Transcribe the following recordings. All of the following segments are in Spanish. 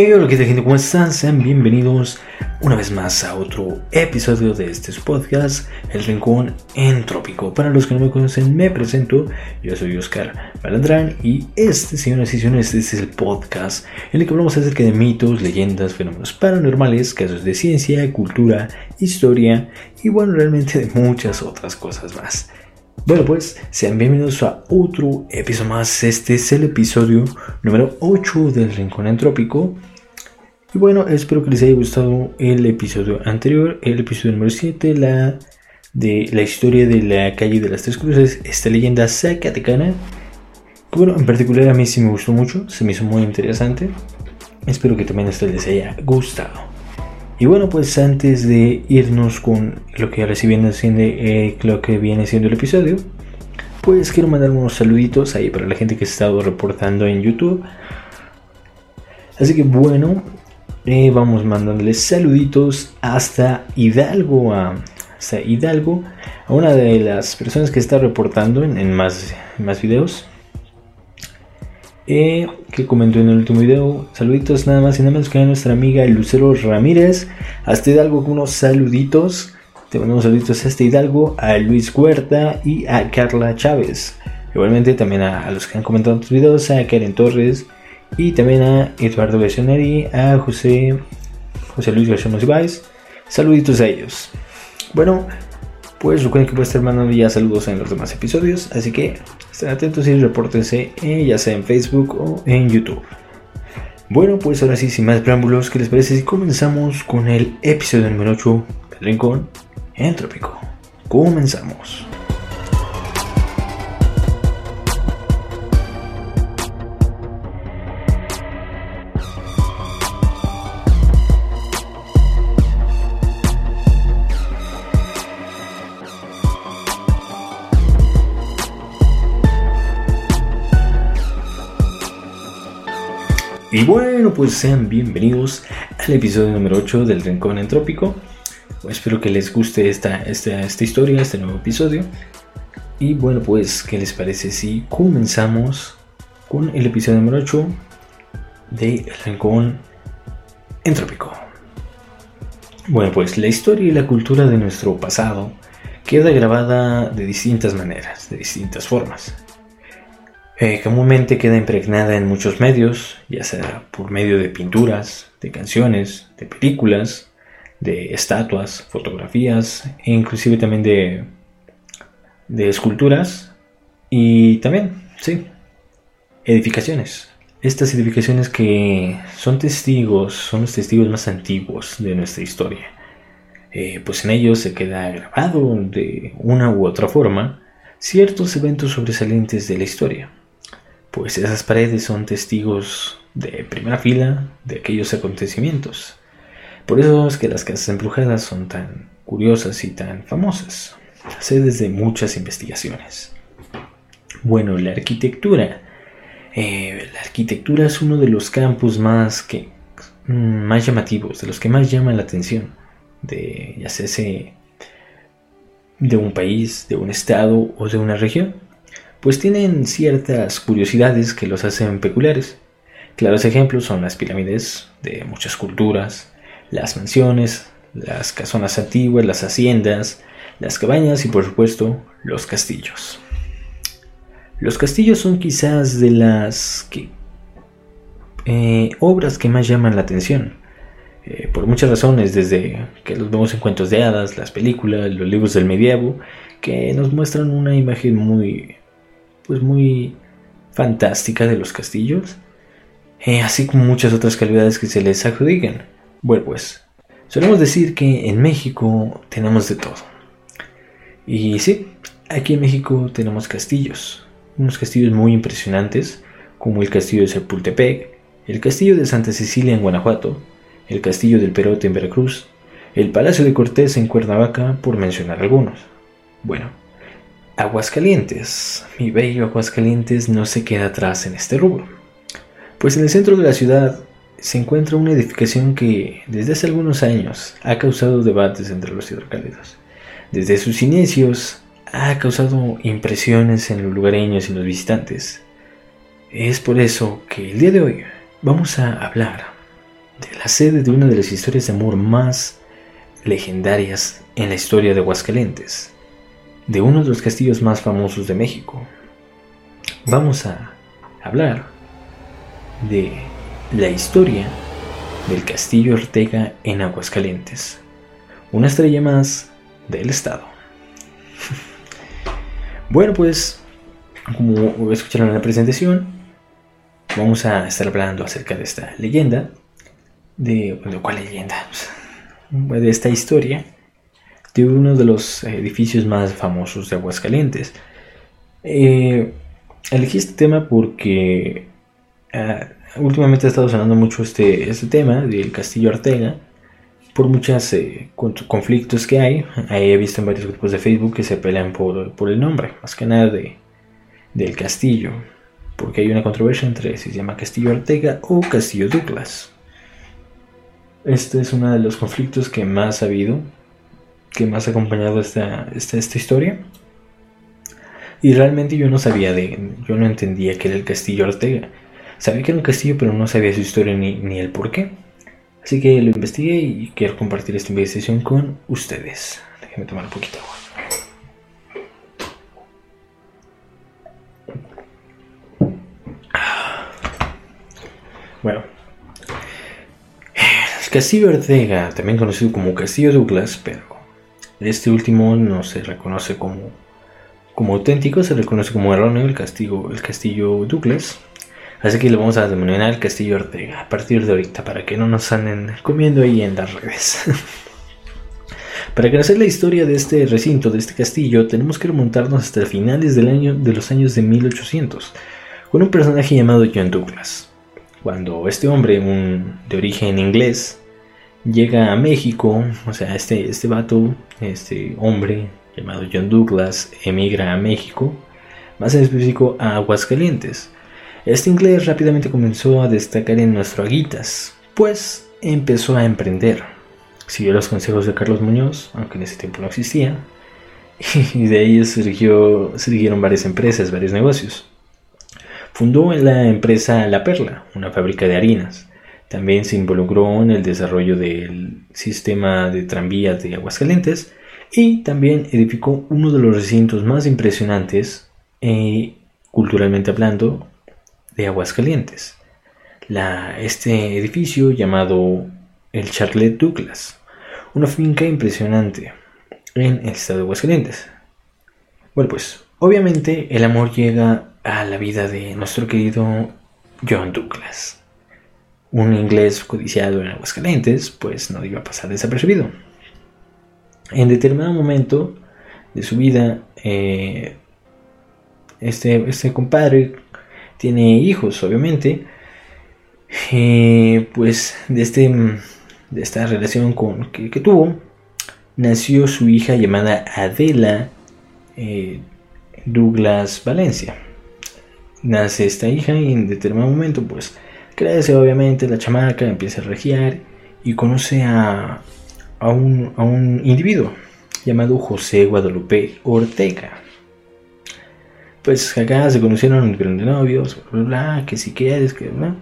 Hey, hola, ¿qué tal gente? ¿Cómo están? Sean bienvenidos una vez más a otro episodio de este podcast, El Rincón Entrópico. Para los que no me conocen, me presento. Yo soy Oscar Malandrán y este, señoras y señores, este es el podcast en el que hablamos acerca de mitos, leyendas, fenómenos paranormales, casos de ciencia, cultura, historia y bueno, realmente de muchas otras cosas más. Bueno, pues sean bienvenidos a otro episodio más. Este es el episodio número 8 del Rincón Entrópico. Y bueno, espero que les haya gustado el episodio anterior, el episodio número 7, la de la historia de la calle de las Tres Cruces, esta leyenda zacatecana. Que bueno, en particular a mí sí me gustó mucho, se me hizo muy interesante. Espero que también a ustedes les haya gustado. Y bueno, pues antes de irnos con lo que ahora sí viene siendo, eh, lo que viene siendo el episodio, pues quiero mandar unos saluditos ahí para la gente que ha estado reportando en YouTube. Así que bueno, eh, vamos mandándoles saluditos hasta Hidalgo, a, Hidalgo, a una de las personas que está reportando en, más, videos. Eh, que comentó en el último video. Saluditos nada más y nada menos que a nuestra amiga Lucero Ramírez. Hasta Hidalgo unos saluditos. Te mandamos saluditos a este Hidalgo, a Luis Huerta y a Carla Chávez. Igualmente también a, los que han comentado en tus videos, a Karen Torres y también a Eduardo Garcioneri, a José, José Luis García Monsiváis. Saluditos a ellos. Bueno, pues recuerden que puede estar mandando ya saludos en los demás episodios. Así que Estén atentos y repórtense eh, ya sea en Facebook o en YouTube. Bueno, pues ahora sí, sin más preámbulos, ¿qué les parece si comenzamos con el episodio número 8 del Rincón Entrópico? Comenzamos. Y bueno, pues sean bienvenidos al episodio número 8 del Rincón Entrópico. Espero que les guste esta, esta, esta historia, este nuevo episodio. Y bueno, pues, ¿qué les parece si comenzamos con el episodio número 8 de El Rincón Entrópico? Bueno, pues la historia y la cultura de nuestro pasado queda grabada de distintas maneras, de distintas formas. Eh, comúnmente queda impregnada en muchos medios, ya sea por medio de pinturas, de canciones, de películas, de estatuas, fotografías e inclusive también de, esculturas y también, sí, edificaciones. Estas edificaciones que son testigos, son los testigos más antiguos de nuestra historia. Eh, pues en ellos se queda grabado de una u otra forma ciertos eventos sobresalientes de la historia pues esas paredes son testigos de primera fila de aquellos acontecimientos. Por eso es que las casas embrujadas son tan curiosas y tan famosas. Sé desde muchas investigaciones. Bueno, la arquitectura. Eh, la arquitectura es uno de los campos más, que, más llamativos, de los que más llaman la atención. De ya sea de un país, de un estado o de una región pues tienen ciertas curiosidades que los hacen peculiares. Claros ejemplos son las pirámides de muchas culturas, las mansiones, las casonas antiguas, las haciendas, las cabañas y por supuesto los castillos. Los castillos son quizás de las eh, obras que más llaman la atención. Eh, por muchas razones, desde que los vemos en cuentos de hadas, las películas, los libros del medievo, que nos muestran una imagen muy pues muy fantástica de los castillos, eh, así como muchas otras calidades que se les adjudican. Bueno, pues solemos decir que en México tenemos de todo. Y sí, aquí en México tenemos castillos, unos castillos muy impresionantes, como el castillo de Sepultepec, el castillo de Santa Cecilia en Guanajuato, el castillo del Perote en Veracruz, el Palacio de Cortés en Cuernavaca, por mencionar algunos. Bueno, Aguascalientes. Mi bello Aguascalientes no se queda atrás en este rubro. Pues en el centro de la ciudad se encuentra una edificación que desde hace algunos años ha causado debates entre los hidrocálidos. Desde sus inicios ha causado impresiones en los lugareños y los visitantes. Es por eso que el día de hoy vamos a hablar de la sede de una de las historias de amor más legendarias en la historia de Aguascalientes, de uno de los castillos más famosos de México. Vamos a hablar de la historia del Castillo Ortega en Aguascalientes, una estrella más del estado. bueno, pues, como escucharon en la presentación, vamos a estar hablando acerca de esta leyenda, de, ¿de cuál leyenda? De esta historia uno de los edificios más famosos de Aguascalientes. Eh, elegí este tema porque ah, últimamente ha estado sonando mucho este, este tema del Castillo Ortega por muchos eh, conflictos que hay. Ahí he visto en varios grupos de Facebook que se pelean por, el nombre, más que nada de, del castillo, porque hay una controversia entre si se llama Castillo Ortega o Castillo Douglas. Este es uno de los conflictos que más ha habido, que más ha acompañado esta, esta, historia. Y realmente yo no sabía de, yo no entendía que era el Castillo Ortega. Sabía que era un castillo, pero no sabía su historia ni, ni el por qué. Así que lo investigué y quiero compartir esta investigación con ustedes. Déjenme tomar un poquito de agua. Bueno, el Castillo Ortega, también conocido como Castillo Douglas, pero este último no se reconoce como, como auténtico, se reconoce como erróneo el castillo, el castillo Douglas. Así que le vamos a denominar el Castillo Ortega a partir de ahorita para que no nos anden comiendo ahí en las redes. para conocer la historia de este recinto, de este castillo, tenemos que remontarnos hasta finales del año, de los años de 1800, con un personaje llamado John Douglas. Cuando este hombre, un, de origen inglés, llega a México, o sea, este, este vato, este hombre llamado John Douglas, emigra a México, más en específico a Aguascalientes este inglés rápidamente comenzó a destacar en nuestro Aguitas, pues empezó a emprender. Siguió los consejos de Carlos Muñoz, aunque en ese tiempo no existía, y de ahí surgió, surgieron varias empresas, varios negocios. Fundó la empresa La Perla, una fábrica de harinas. También se involucró en el desarrollo del sistema de tranvías de Aguascalientes y también edificó uno de los recintos más impresionantes, eh, culturalmente hablando, de Aguascalientes. Este edificio llamado el Charlotte Douglas, una finca impresionante en el estado de Aguascalientes. Bueno, pues obviamente el amor llega a la vida de nuestro querido John Douglas. Un inglés codiciado en Aguascalientes, pues no iba a pasar desapercibido. En determinado momento de su vida, eh, este, este compadre tiene hijos, obviamente. Eh, pues de, este, de esta relación con, que, tuvo, nació su hija llamada Adela eh, Douglas Valencia. Nace esta hija y en determinado momento, pues crece obviamente la chamaca, empieza a regiar y conoce a, a, un, a un individuo llamado José Guadalupe Ortega pues acá se conocieron de novios, bla, bla, que si quieres, que bla.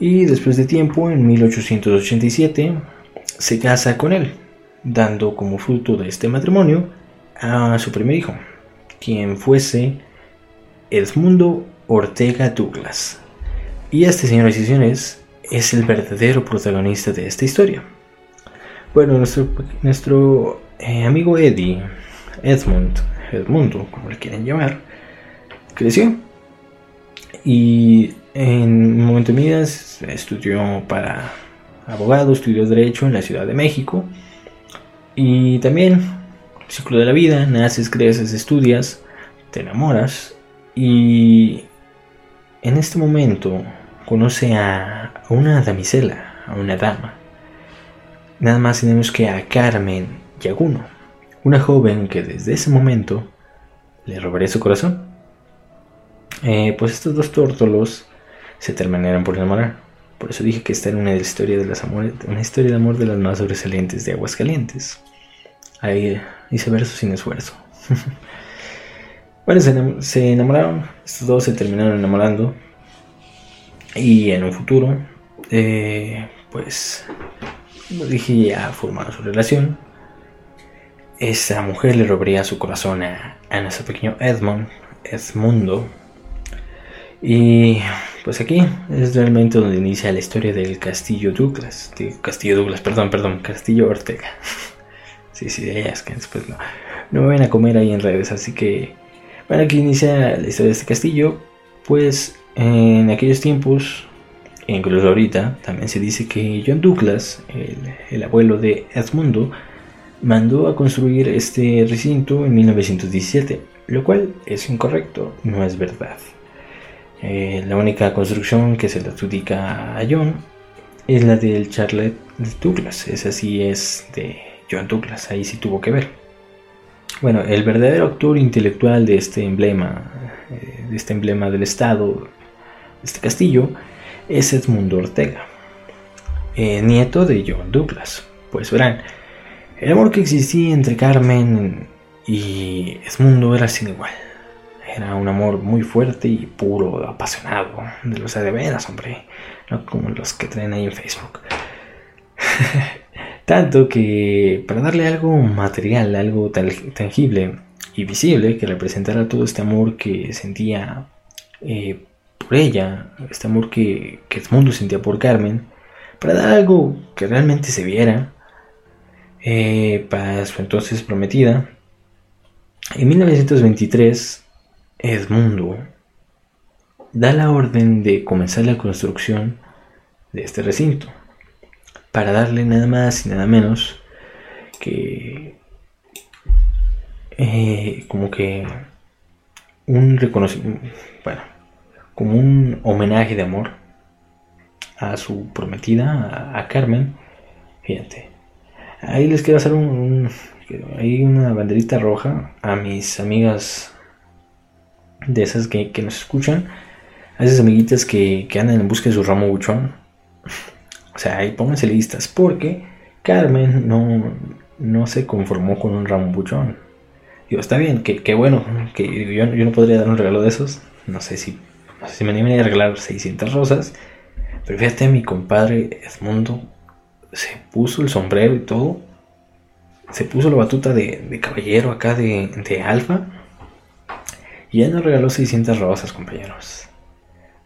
Y después de tiempo, en 1887, se casa con él, dando como fruto de este matrimonio a su primer hijo, quien fuese Edmundo Ortega Douglas. Y este, señor y señores, es el verdadero protagonista de esta historia. Bueno, nuestro, nuestro eh, amigo Eddie, Edmund, Edmundo, como le quieren llamar, creció. Y en un momento de vida estudió para abogado, estudió Derecho en la Ciudad de México. Y también, ciclo de la vida, naces, creces, estudias, te enamoras. Y en este momento conoce a una damisela, a una dama. Nada más tenemos que a Carmen Yaguno, una joven que desde ese momento le robaría su corazón. Eh, pues estos dos tórtolos se terminaron por enamorar. Por eso dije que esta era una historia de las amores, una historia de amor de las más sobresalientes de Aguascalientes. Ahí hice verso sin esfuerzo. bueno, se, enamoraron, estos dos se terminaron enamorando. Y en un futuro, eh, pues, como dije, ya formaron su relación. Esa mujer le robaría su corazón a, a nuestro pequeño Edmund, Edmundo. Y pues aquí es realmente donde inicia la historia del Castillo Douglas. Castillo Douglas, perdón, perdón, Castillo Ortega. sí, sí, es que después no, no me van a comer ahí en redes. Así que, bueno, aquí inicia la historia de este castillo. Pues en aquellos tiempos, incluso ahorita, también se dice que John Douglas, el, el abuelo de Edmundo, mandó a construir este recinto en 1917, lo cual es incorrecto, no es verdad. Eh, la única construcción que se le adjudica a John es la del Charlotte Douglas. Esa sí es de John Douglas, ahí sí tuvo que ver. Bueno, el verdadero autor intelectual de este emblema, eh, de este emblema del Estado, de este castillo, es Edmundo Ortega, eh, nieto de John Douglas. Pues verán, el amor que existía entre Carmen y Edmundo era sin igual. Era un amor muy fuerte y puro, apasionado. De los de veras, hombre. No como los que traen ahí en Facebook. Tanto que para darle algo material, algo tangible y visible que representara todo este amor que sentía eh, por ella, este amor que, que mundo sentía por Carmen, para dar algo que realmente se viera eh, para su entonces prometida, en 1923 Edmundo da la orden de comenzar la construcción de este recinto para darle nada más y nada menos que eh, como que un reconocimiento, bueno, como un homenaje de amor a su prometida, a, Carmen. Fíjate, ahí les quiero hacer un, hay una banderita roja a mis amigas de esas que, nos escuchan, a esas amiguitas que, andan en busca de su ramo buchón. O sea, ahí pónganse listas, porque Carmen no, no se conformó con un ramo buchón. Digo, está bien, que, bueno, que yo, no podría dar un regalo de esos. No sé si, no sé si me animaría a regalar 600 rosas. Pero fíjate, mi compadre Edmundo se puso el sombrero y todo. Se puso la batuta de, caballero acá de, de alfa y él nos regaló 600 rosas, compañeros.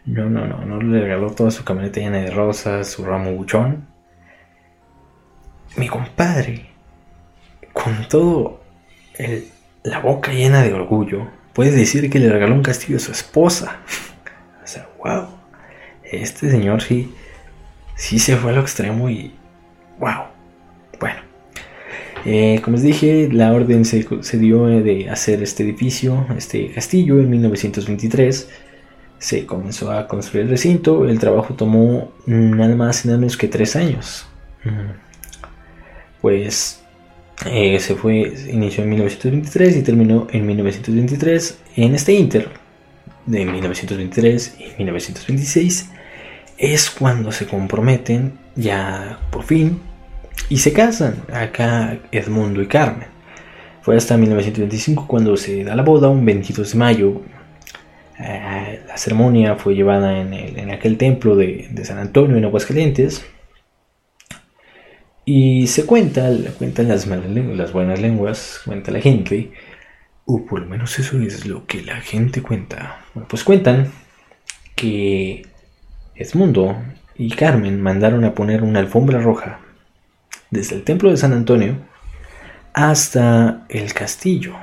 No, no, no, no le regaló toda su camioneta llena de rosas, su ramo buchón. Mi compadre, con todo la boca llena de orgullo, puede decir que le regaló un castillo a su esposa. o sea, wow. Este señor sí, sí se fue a lo extremo y wow. Bueno, eh, como les dije, la orden se, dio de hacer este edificio, este castillo, en 1923. Se comenzó a construir el recinto. El trabajo tomó nada más y nada menos que tres años. Pues eh, se fue, inició en 1923 y terminó en 1923. En este inter de 1923 y 1926 es cuando se comprometen ya por fin y se casan acá Edmundo y Carmen. Fue hasta 1925 cuando se da la boda, un 22 de mayo. Eh, la ceremonia fue llevada en, aquel templo de, San Antonio en Aguascalientes. Y se cuenta, cuentan las, las buenas lenguas, cuenta la gente, o por lo menos eso es lo que la gente cuenta. Bueno, pues cuentan que Edmundo y Carmen mandaron a poner una alfombra roja desde el templo de San Antonio hasta el castillo.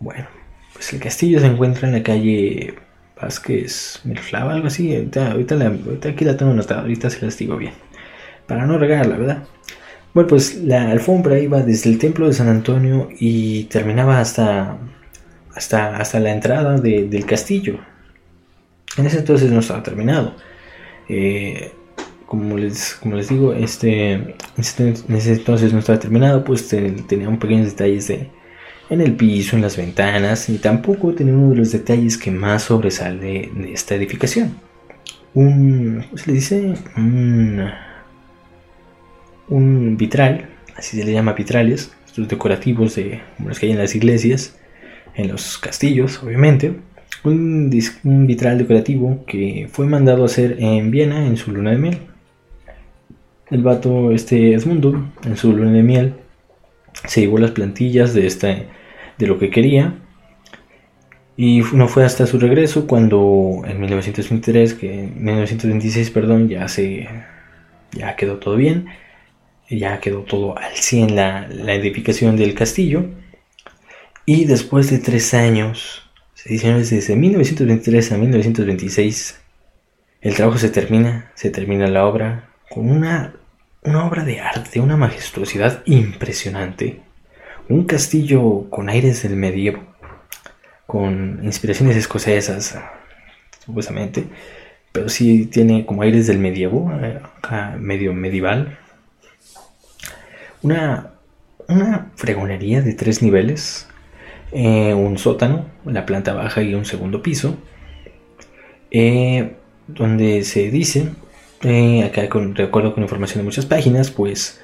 Bueno, pues el castillo se encuentra en la calle Vázquez Miroslava, algo así. Ahorita, aquí la tengo anotada, ahorita se las digo bien. Para no regarla, ¿verdad? Bueno, pues la alfombra iba desde el templo de San Antonio y terminaba hasta, hasta, hasta la entrada del castillo. En ese entonces no estaba terminado. Eh, como les, como les digo, este, este, en ese entonces no estaba terminado, pues tenía un pequeños detalles de, en el piso, en las ventanas, y tampoco tenía uno de los detalles que más sobresale de esta edificación. Un, ¿cómo se le dice? Un, un vitral, así se le llama vitrales, estos decorativos de, los que hay en las iglesias, en los castillos, obviamente. Un, un vitral decorativo que fue mandado a hacer en Viena en su luna de miel el vato, este Edmundo, en su luna de miel, se llevó las plantillas de, este, de lo que quería. Y no fue hasta su regreso cuando en 1923, que en 1926, perdón, ya se ya quedó todo bien, ya quedó todo al 100 la, la edificación del castillo. Y después de tres años, se dice desde 1923 a 1926, el trabajo se termina, se termina la obra con una, una obra de arte, una majestuosidad impresionante, un castillo con aires del medievo, con inspiraciones escocesas, supuestamente, pero sí tiene como aires del medievo, eh, medio medieval. Una, una fregonería de tres niveles, eh, un sótano, la planta baja y un segundo piso. Eh, donde se dice, eh, acá con, de acuerdo con información de muchas páginas, pues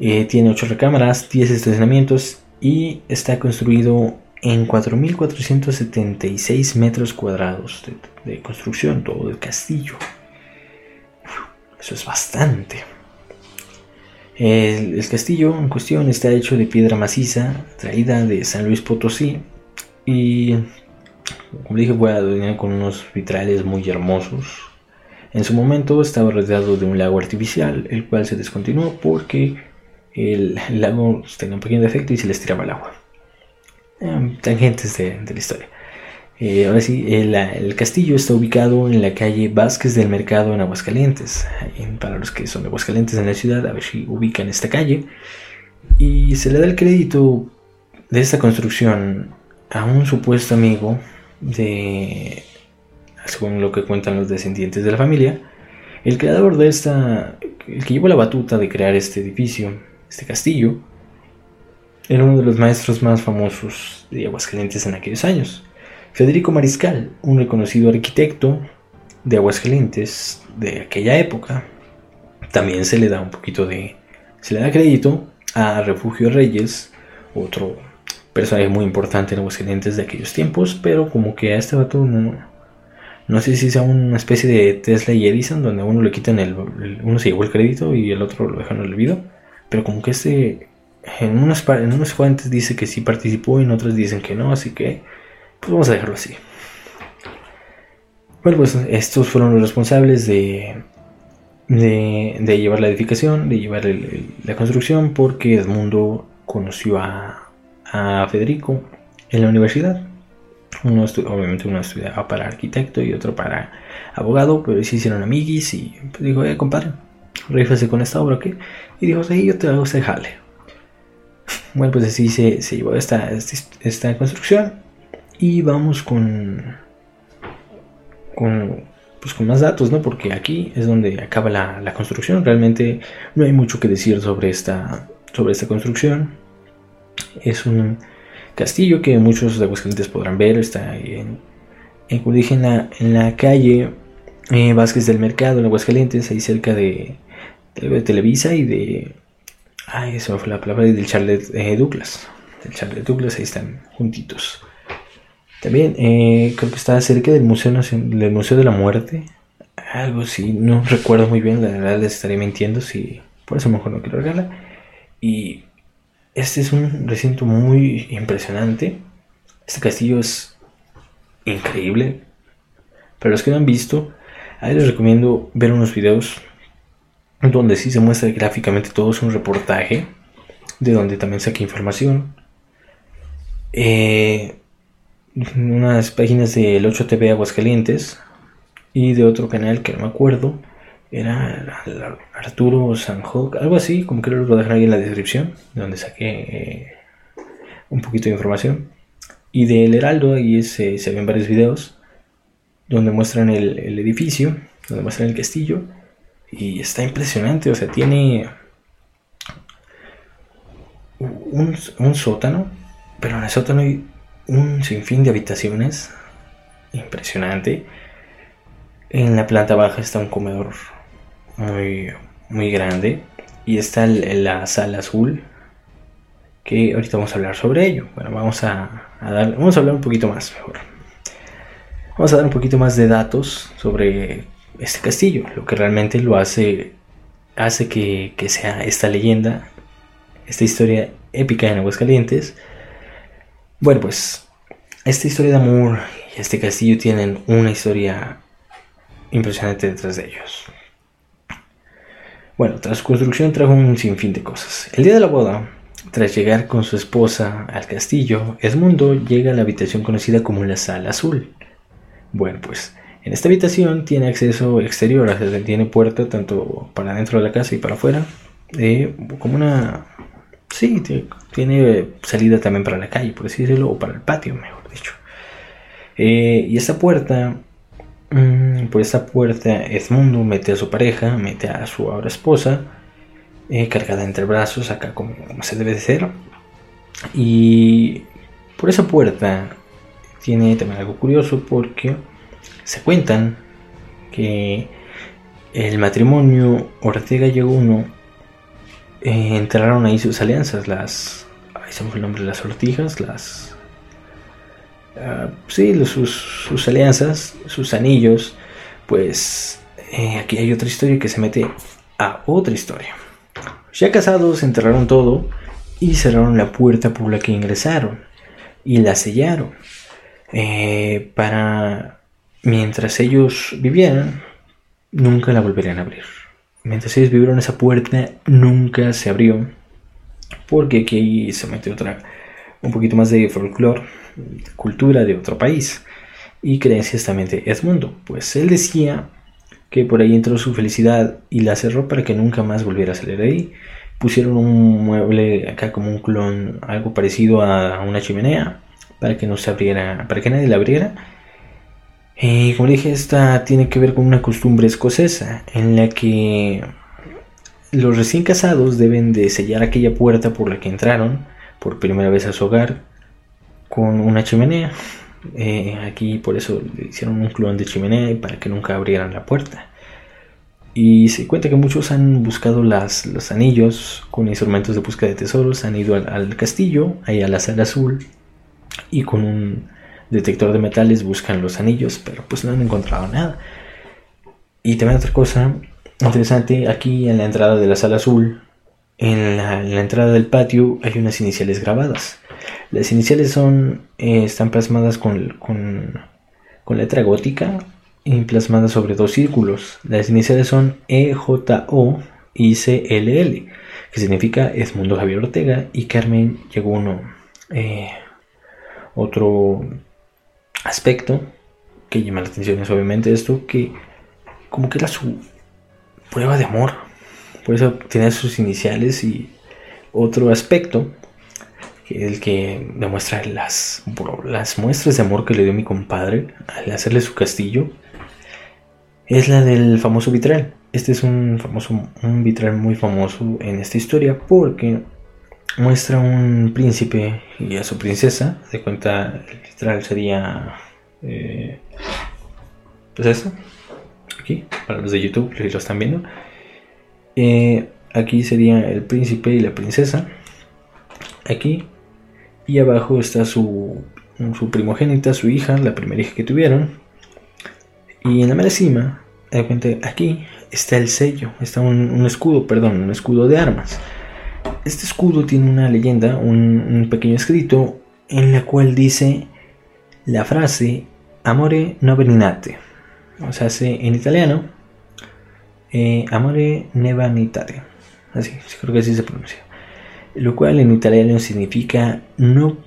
eh, tiene 8 recámaras, 10 estacionamientos y está construido en 4.476 metros cuadrados de, construcción, todo el castillo. Eso es bastante. El, castillo en cuestión está hecho de piedra maciza, traída de San Luis Potosí, y como dije, fue adornado con unos vitrales muy hermosos. En su momento estaba rodeado de un lago artificial, el cual se descontinuó porque el, lago tenía un pequeño defecto y se les tiraba el agua. Eh, tangentes de, la historia. Eh, ahora sí, el, castillo está ubicado en la calle Vázquez del Mercado en Aguascalientes. para los que son de Aguascalientes en la ciudad, a ver si ubican esta calle. Y se le da el crédito de esta construcción a un supuesto amigo de, según lo que cuentan los descendientes de la familia, el creador de esta, el que llevó la batuta de crear este edificio, este castillo, era uno de los maestros más famosos de Aguascalientes en aquellos años. Federico Mariscal, un reconocido arquitecto de Aguascalientes de aquella época, también se le da un poquito de, se le da crédito a Refugio Reyes, otro personaje muy importante en Aguascalientes de aquellos tiempos, pero como que a este vato no, no sé si sea una especie de Tesla y Edison, donde uno le quitan el, uno se llevó el crédito y el otro lo dejan en el olvido, pero como que este, en unas, en fuentes dice que sí participó y en otras dicen que no, así que pues vamos a dejarlo así. Bueno, pues estos fueron los responsables de, de, de llevar la edificación, de llevar la construcción, porque Edmundo conoció a, a Federico en la universidad. Uno obviamente uno estudiaba para arquitecto y otro para abogado, pero se hicieron amiguis y dijo, eh, compadre, rífase con esta obra, ¿qué? Y dijo, sí, yo te hago este jale. Bueno, pues así se, llevó esta, esta, construcción y vamos con, con, pues con más datos, ¿no? Porque aquí es donde acaba la, la construcción. Realmente no hay mucho que decir sobre esta, sobre esta construcción. Es un castillo que muchos de Aguascalientes podrán ver. Está en, en, en la calle eh, Vázquez del Mercado, en Aguascalientes, ahí cerca de, de, Televisa y de. Ay, eso fue la palabra del Charlotte eh, Douglas. Del Charlotte Douglas, ahí están juntitos. También eh, creo que está cerca del Museo, del Museo de la Muerte. Algo así, no recuerdo muy bien, la verdad les estaré mintiendo si por eso mejor no quiero regalar. Y este es un recinto muy impresionante. Este castillo es increíble. Para los que no han visto, ahí les recomiendo ver unos videos donde sí se muestra gráficamente todo. Es un reportaje de donde también saqué información. Eh, unas páginas del 8TV Aguascalientes y de otro canal que no me acuerdo era Arturo Sanjok, algo así, como que lo voy a dejar ahí en la descripción, donde saqué eh, un poquito de información. Y del Heraldo, ahí se, ven varios videos donde muestran el, edificio, donde muestran el castillo, y está impresionante, o sea, tiene un, un sótano, pero en el sótano hay un sinfín de habitaciones, impresionante. En la planta baja está un comedor muy, muy grande. Y está la sala azul, que ahorita vamos a hablar sobre ello. Bueno, vamos a, dar, vamos a hablar un poquito más mejor. Vamos a dar un poquito más de datos sobre este castillo, lo que realmente lo hace hace que, sea esta leyenda, esta historia épica en Aguascalientes. Bueno, pues esta historia de amor y este castillo tienen una historia impresionante detrás de ellos. Bueno, tras su construcción trajo un sinfín de cosas. El día de la boda, tras llegar con su esposa al castillo, Edmundo llega a la habitación conocida como la Sala Azul. Bueno, pues en esta habitación tiene acceso exterior, o sea, tiene puerta tanto para dentro de la casa y para afuera, eh, como una... Sí, tiene salida también para la calle, por decirlo, o para el patio, mejor dicho. Eh, y esta puerta, mm, por esta puerta, Edmundo mete a su pareja, mete a su ahora esposa, eh, cargada entre brazos, acá como, se debe de ser. Y por esa puerta tiene también algo curioso porque se cuentan que el matrimonio Ortega y Uno eh, enterraron ahí sus alianzas, las. Ahí se el nombre, las sortijas, las. Uh, sí, sus, alianzas, sus anillos. Pues eh, aquí hay otra historia que se mete a otra historia. Ya casados, enterraron todo y cerraron la puerta por la que ingresaron y la sellaron eh, para mientras ellos vivían, nunca la volverían a abrir. Mientras ellos vivieron esa puerta, nunca se abrió. Porque aquí se mete otra, un poquito más de folclore, cultura de otro país y creencias también de Edmundo. Pues él decía que por ahí entró su felicidad y la cerró para que nunca más volviera a salir de ahí. Pusieron un mueble acá como un clon, algo parecido a una chimenea, para que no se abriera, para que nadie la abriera eh, como dije, esta tiene que ver con una costumbre escocesa en la que los recién casados deben de sellar aquella puerta por la que entraron por primera vez a su hogar con una chimenea. Eh, aquí por eso le hicieron un clon de chimenea para que nunca abrieran la puerta. Y se cuenta que muchos han buscado las, los anillos con instrumentos de búsqueda de tesoros, han ido al, al castillo, ahí a la sala azul, y con un detector de metales, buscan los anillos, pero pues no han encontrado nada. Y también otra cosa interesante, aquí en la entrada de la sala azul, en la, entrada del patio hay unas iniciales grabadas. Las iniciales son, eh, están plasmadas con, con, letra gótica y plasmadas sobre dos círculos. Las iniciales son EJO y CLL, que significa Edmundo Javier Ortega y Carmen llegó uno. Eh, otro aspecto que llama la atención es obviamente esto que como que era su prueba de amor. Por eso tiene sus iniciales y otro aspecto que es el que demuestra las, las muestras de amor que le dio mi compadre al hacerle su castillo es la del famoso vitral. Este es un famoso un vitral muy famoso en esta historia porque muestra un príncipe y a su princesa. De cuenta, el vitral sería. Eh, pues eso. Aquí, para los de YouTube, si lo están viendo. Eh, aquí sería el príncipe y la princesa. Aquí. Y abajo está su, su primogénita, su hija, la primera hija que tuvieron. Y en la mera cima, aquí está el sello, está un escudo, perdón, un escudo de armas. Este escudo tiene una leyenda, un, pequeño escrito, en la cual dice la frase Amore no veninate. O sea, en italiano, eh, Amore ne vanitate. Así, creo que así se pronuncia. Lo cual en italiano significa no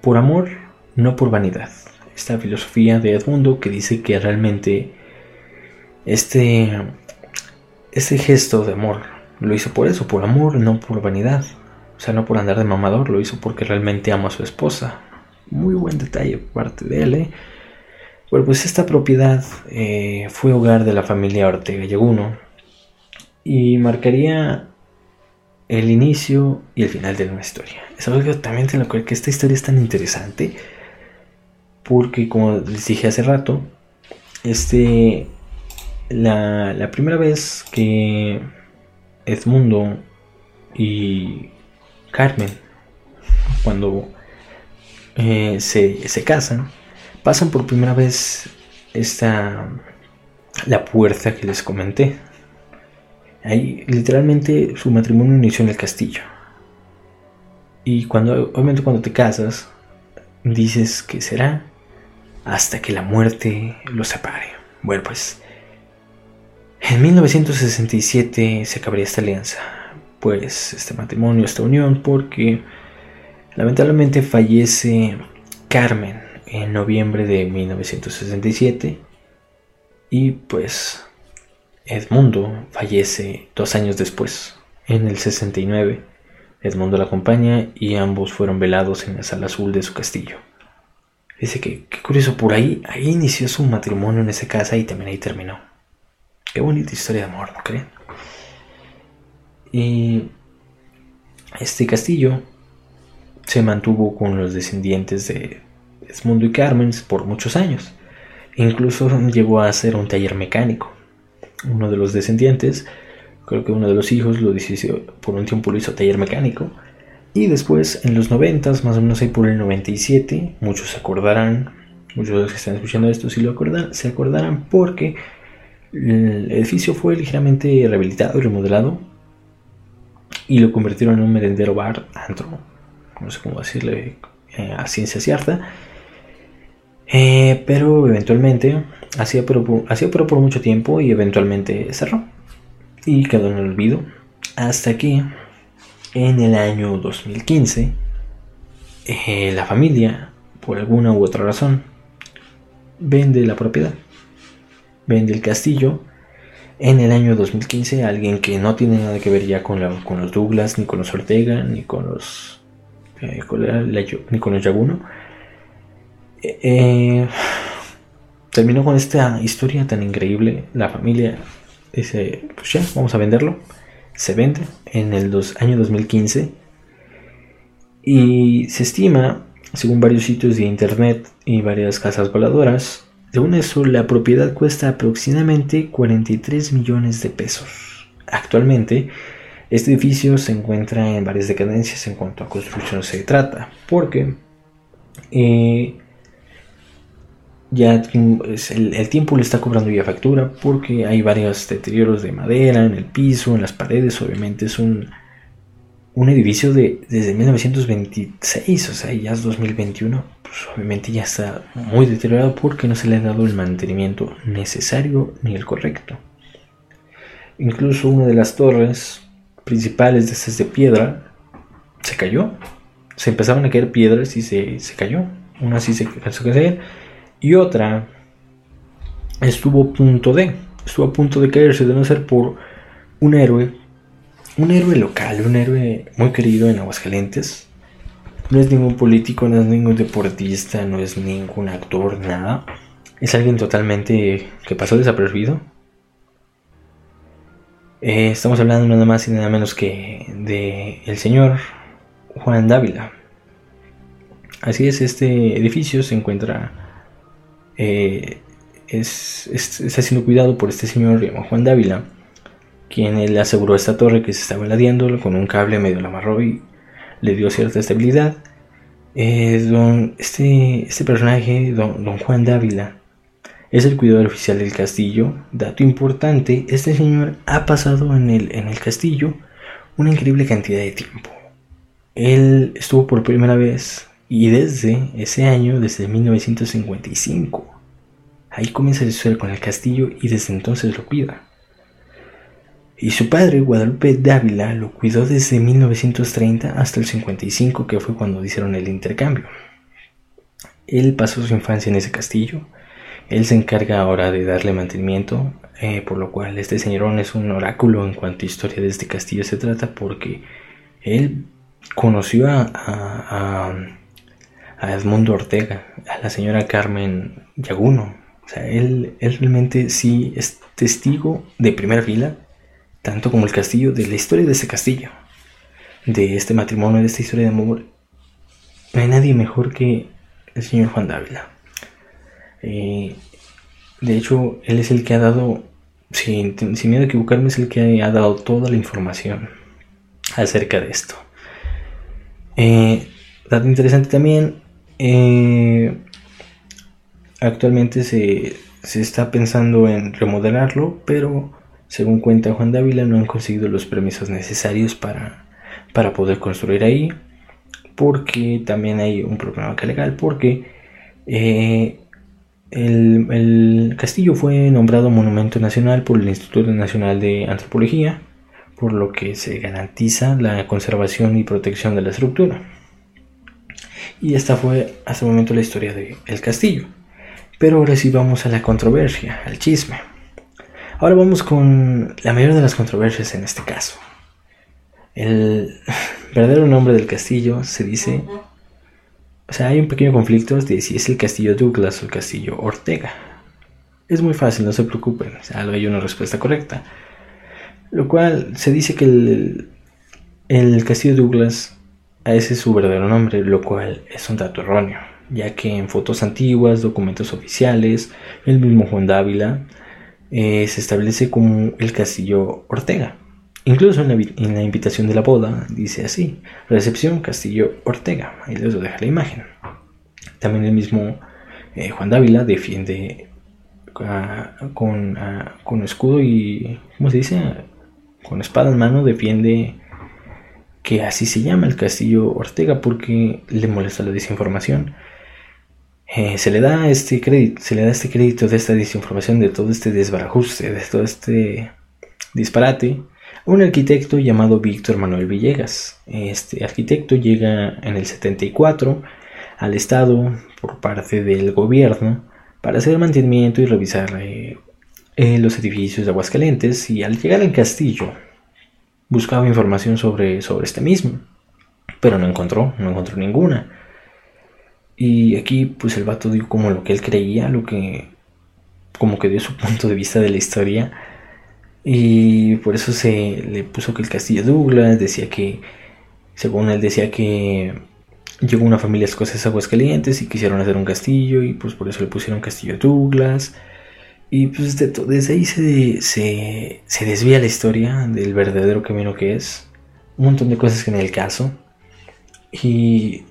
por amor, no por vanidad. Esta filosofía de Edmundo que dice que realmente este, este gesto de amor lo hizo por eso, por amor, no por vanidad. O sea, no por andar de mamador, lo hizo porque realmente ama a su esposa. Muy buen detalle por parte de él, ¿eh? Bueno, pues esta propiedad eh, fue hogar de la familia Ortega Yeguno y marcaría el inicio y el final de una historia. Es algo también tengo que que esta historia es tan interesante porque, como les dije hace rato, este, la, la primera vez que Edmundo y Carmen, cuando eh, se, casan, pasan por primera vez esta la puerta que les comenté. Ahí literalmente su matrimonio inició en el castillo. Y cuando, obviamente cuando te casas, dices que será hasta que la muerte los separe. Bueno, pues en 1967 se acabaría esta alianza, pues este matrimonio, esta unión, porque lamentablemente fallece Carmen en noviembre de 1967 y pues Edmundo fallece dos años después, en el 69. Edmundo la acompaña y ambos fueron velados en la sala azul de su castillo. Dice que, qué curioso, por ahí, ahí inició su matrimonio en esa casa y también ahí terminó. Qué bonita historia de amor, ¿no creen? Y este castillo se mantuvo con los descendientes de Edmundo y Carmen por muchos años. Incluso llegó a ser un taller mecánico. Uno de los descendientes, creo que uno de los hijos, lo hizo, por un tiempo lo hizo taller mecánico. Y después, en los 90, más o menos ahí por el 97, muchos se acordarán, muchos de los que están escuchando esto sí lo acordan, se acordarán porque el edificio fue ligeramente rehabilitado y remodelado y lo convirtieron en un merendero bar, antro, no sé cómo decirle eh, a ciencia cierta. Eh, pero eventualmente, hacía pero, hacía pero por mucho tiempo y eventualmente cerró. Y quedó en el olvido. Hasta que en el año 2015 eh, la familia, por alguna u otra razón, vende la propiedad, vende el castillo. En el año 2015 alguien que no tiene nada que ver ya con, con los Douglas, ni con los Ortega, ni con los, eh, ni con los Yaguno, eh, terminó con esta historia tan increíble. La familia dice, pues ya, vamos a venderlo se vende en el año 2015 y se estima, según varios sitios de internet y varias casas voladoras, según eso la propiedad cuesta aproximadamente 43 millones de pesos. Actualmente, este edificio se encuentra en varias decadencias en cuanto a construcción se trata, porque eh, ya el, tiempo le está cobrando ya factura porque hay varios deterioros de madera en el piso, en las paredes, obviamente es un, un edificio de, desde 1926, o sea, ya es 2021, pues obviamente ya está muy deteriorado porque no se le ha dado el mantenimiento necesario ni el correcto. Incluso una de las torres principales de estas de piedra se cayó. Se empezaron a caer piedras y se, se cayó. Una sí se cansó a caer y otra estuvo a punto de, estuvo a punto de caerse de no ser por un héroe, un héroe local, un héroe muy querido en Aguascalientes. No es ningún político, no es ningún deportista, no es ningún actor, nada. Es alguien totalmente que pasó desapercibido. Eh, estamos hablando nada más y nada menos que de el señor Juan Dávila. Así es, este edificio se encuentra eh, es, está siendo cuidado por este señor llamado Juan Dávila, quien le aseguró esta torre que se estaba ladeando con un cable medio la amarró y le dio cierta estabilidad. Eh, don, este, este personaje, don, don Juan Dávila, es el cuidador oficial del castillo. Dato importante, este señor ha pasado en el, en el castillo una increíble cantidad de tiempo. Él estuvo por primera vez y desde ese año, desde 1955, ahí comienza a historia con el castillo y desde entonces lo cuida. Y su padre, Guadalupe Dávila, lo cuidó desde 1930 hasta el 55, que fue cuando hicieron el intercambio. Él pasó su infancia en ese castillo. Él se encarga ahora de darle mantenimiento, eh, por lo cual este señorón es un oráculo en cuanto a historia de este castillo se trata, porque él conoció a Edmundo Ortega, a la señora Carmen Yaguno. O sea, él, realmente sí es testigo de primera fila, tanto como el castillo, de la historia de ese castillo, de este matrimonio, de esta historia de amor. No hay nadie mejor que el señor Juan Dávila. Eh, de hecho, él es el que ha dado, sin, miedo a equivocarme, es el que ha dado toda la información acerca de esto. Eh, dato interesante también, eh, actualmente se, está pensando en remodelarlo, pero según cuenta Juan Dávila, no han conseguido los permisos necesarios para, para poder construir ahí, porque también hay un problema legal, porque eh, el, el, castillo fue nombrado Monumento Nacional por el Instituto Nacional de Antropología, por lo que se garantiza la conservación y protección de la estructura. Y esta fue hasta el momento la historia del castillo. Pero ahora sí vamos a la controversia, al chisme. Ahora vamos con la mayor de las controversias en este caso. El verdadero nombre del castillo se dice... O sea, hay un pequeño conflicto de si es el castillo Douglas o el castillo Ortega. Es muy fácil, no se preocupen, o hay una respuesta correcta. Lo cual se dice que el, el castillo Douglas, ese es su verdadero nombre, lo cual es un dato erróneo, ya que en fotos antiguas, documentos oficiales, el mismo Juan Dávila, eh, se establece como el castillo Ortega. Incluso en la, invitación de la boda dice así, recepción Castillo Ortega. Ahí les deja la imagen. También el mismo eh, Juan Dávila defiende con, con escudo y, ¿cómo se dice? Con espada en mano defiende que así se llama el Castillo Ortega porque le molesta la desinformación. Eh, se le da este crédito, se le da este crédito de esta desinformación, de todo este desbarajuste, de todo este disparate, un arquitecto llamado Víctor Manuel Villegas. Este arquitecto llega en el 74 al Estado por parte del gobierno para hacer mantenimiento y revisar eh, eh, los edificios de Aguascalientes y al llegar al castillo buscaba información sobre, sobre este mismo, pero no encontró, no encontró ninguna. Y aquí pues el vato dio como lo que él creía, lo que como que dio su punto de vista de la historia. Y por eso se le puso que el castillo Douglas decía que, según él decía que llegó una familia escocesa a Aguascalientes y quisieron hacer un castillo y pues por eso le pusieron castillo Douglas. Y pues desde ahí se, se, se desvía la historia del verdadero camino que es. Un montón de cosas que en el caso. Y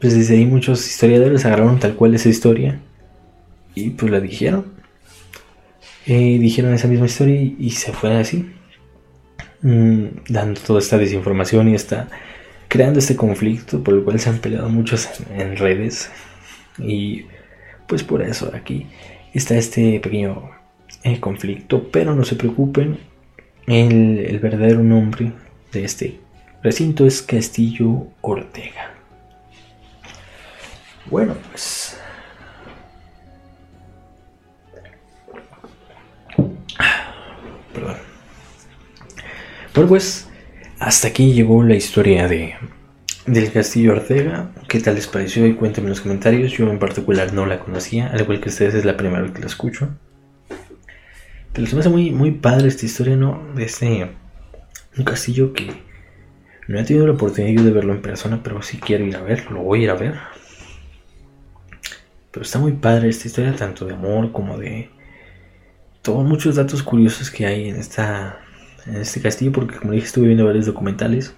pues desde ahí muchos historiadores agarraron tal cual esa historia y pues la dijeron. Eh, dijeron esa misma historia y, se fue así, mm, dando toda esta desinformación y está creando este conflicto por el cual se han peleado muchos en, redes. Y pues por eso aquí está este pequeño eh, conflicto, pero no se preocupen, el verdadero nombre de este recinto es Castillo Ortega. Bueno, pues... Perdón. Pues hasta aquí llegó la historia de del Castillo Ortega. ¿Qué tal les pareció? Y cuéntenme en los comentarios. Yo en particular no la conocía, al igual que ustedes es la primera vez que la escucho. Pero se me hace muy, muy padre esta historia, ¿no? De este un castillo que no he tenido la oportunidad de verlo en persona, pero sí quiero ir a verlo, lo voy a ir a ver. Pero está muy padre esta historia, tanto de amor como de todos muchos datos curiosos que hay en esta en este castillo, porque como dije estuve viendo varios documentales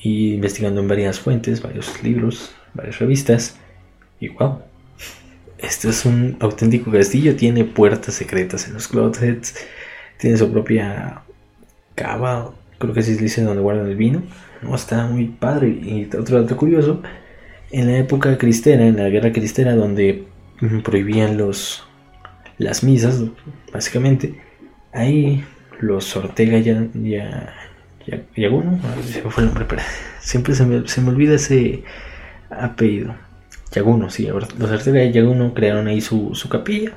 y investigando en varias fuentes, varios libros, varias revistas y wow, este es un auténtico castillo, tiene puertas secretas en los closets, tiene su propia cava, creo que así se dice donde guardan el vino, no está muy padre y otro dato curioso en la época cristera, en la guerra cristera, donde prohibían los las misas, básicamente, ahí los Ortega ya Yaguno, fue el nombre, pero siempre se me, se me olvida ese apellido. Yaguno, sí, los Ortega y Yaguno crearon ahí su, su capilla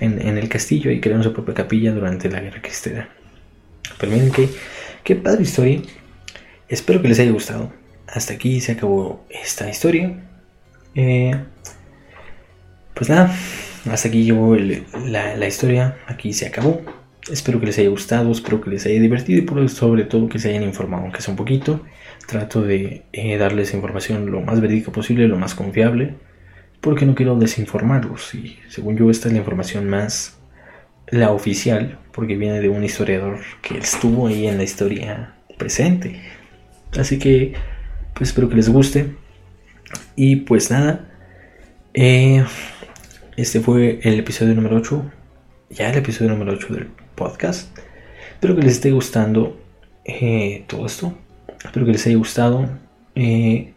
en, en, el castillo y crearon su propia capilla durante la guerra cristera. Pero miren qué, padre historia. Espero que les haya gustado hasta aquí se acabó esta historia. Eh, pues nada, hasta aquí llegó la, historia, aquí se acabó. Espero que les haya gustado, espero que les haya divertido y por sobre todo que se hayan informado, aunque sea un poquito. Trato de eh, darles información lo más verídica posible, lo más confiable, porque no quiero desinformarlos. Y según yo, esta es la información más la oficial, porque viene de un historiador que estuvo ahí en la historia presente. Así que pues espero que les guste. Y pues nada. Eh, este fue el episodio número 8 ya el episodio número 8 del podcast. Espero que les esté gustando eh, todo esto. Espero que les haya gustado. Eh,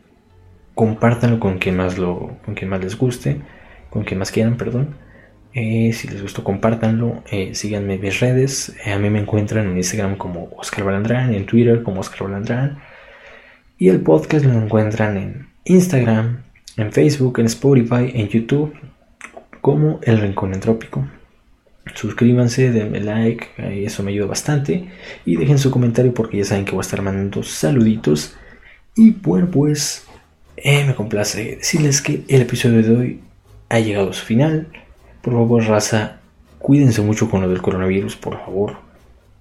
compártanlo con quien más lo, con quien más les guste, con quien más quieran, perdón. Eh, si les gustó, compártanlo. síganme en mis redes. a mí me encuentran en Instagram como Oscar Balandrán, en Twitter como Oscar Balandrán. Y el podcast lo encuentran en Instagram, en Facebook, en Spotify, en YouTube, como El Rincón Entrópico. Suscríbanse, denme like, eso me ayuda bastante. Y dejen su comentario porque ya saben que voy a estar mandando saluditos. Y bueno, pues eh, me complace decirles que el episodio de hoy ha llegado a su final. Por favor, raza, cuídense mucho con lo del coronavirus, por favor.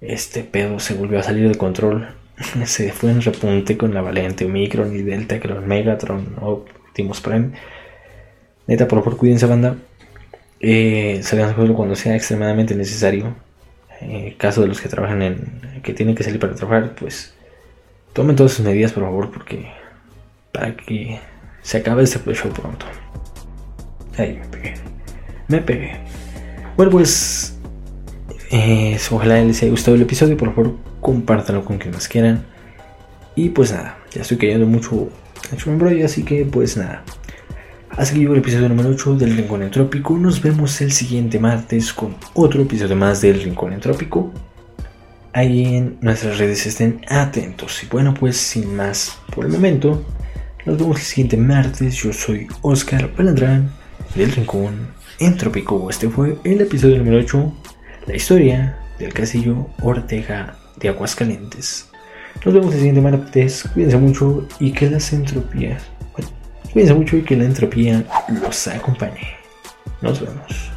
Este pedo se volvió a salir de control. se fue en repunte con la variante Omicron y Delta, que Megatron, Optimus Prime. Neta, por favor, cuídense, banda eh, salgan solo cuando sea extremadamente necesario. En eh, caso de los que trabajan en. que tienen que salir para trabajar, pues tomen todas sus medidas, por favor, porque. para que se acabe este show pronto. Ahí me pegué. Me pegué. Bueno, pues. Eh, ojalá les haya gustado el episodio. Por favor, compártanlo con quien más quieran. Y pues nada, ya estoy cayendo mucho, embrollo, así que pues nada. Así que llegó el episodio número 8 del Rincón Entrópico. Nos vemos el siguiente martes con otro episodio más del Rincón Entrópico. Ahí en nuestras redes estén atentos. Y bueno, pues sin más por el momento, nos vemos el siguiente martes. Yo soy Oscar Palandrán del Rincón Entrópico. Este fue el episodio número 8, la historia del castillo Ortega de Aguascalientes. Nos vemos el siguiente martes. Cuídense mucho y que las entropías Cuídense mucho y que la entropía los acompañe. Nos vemos.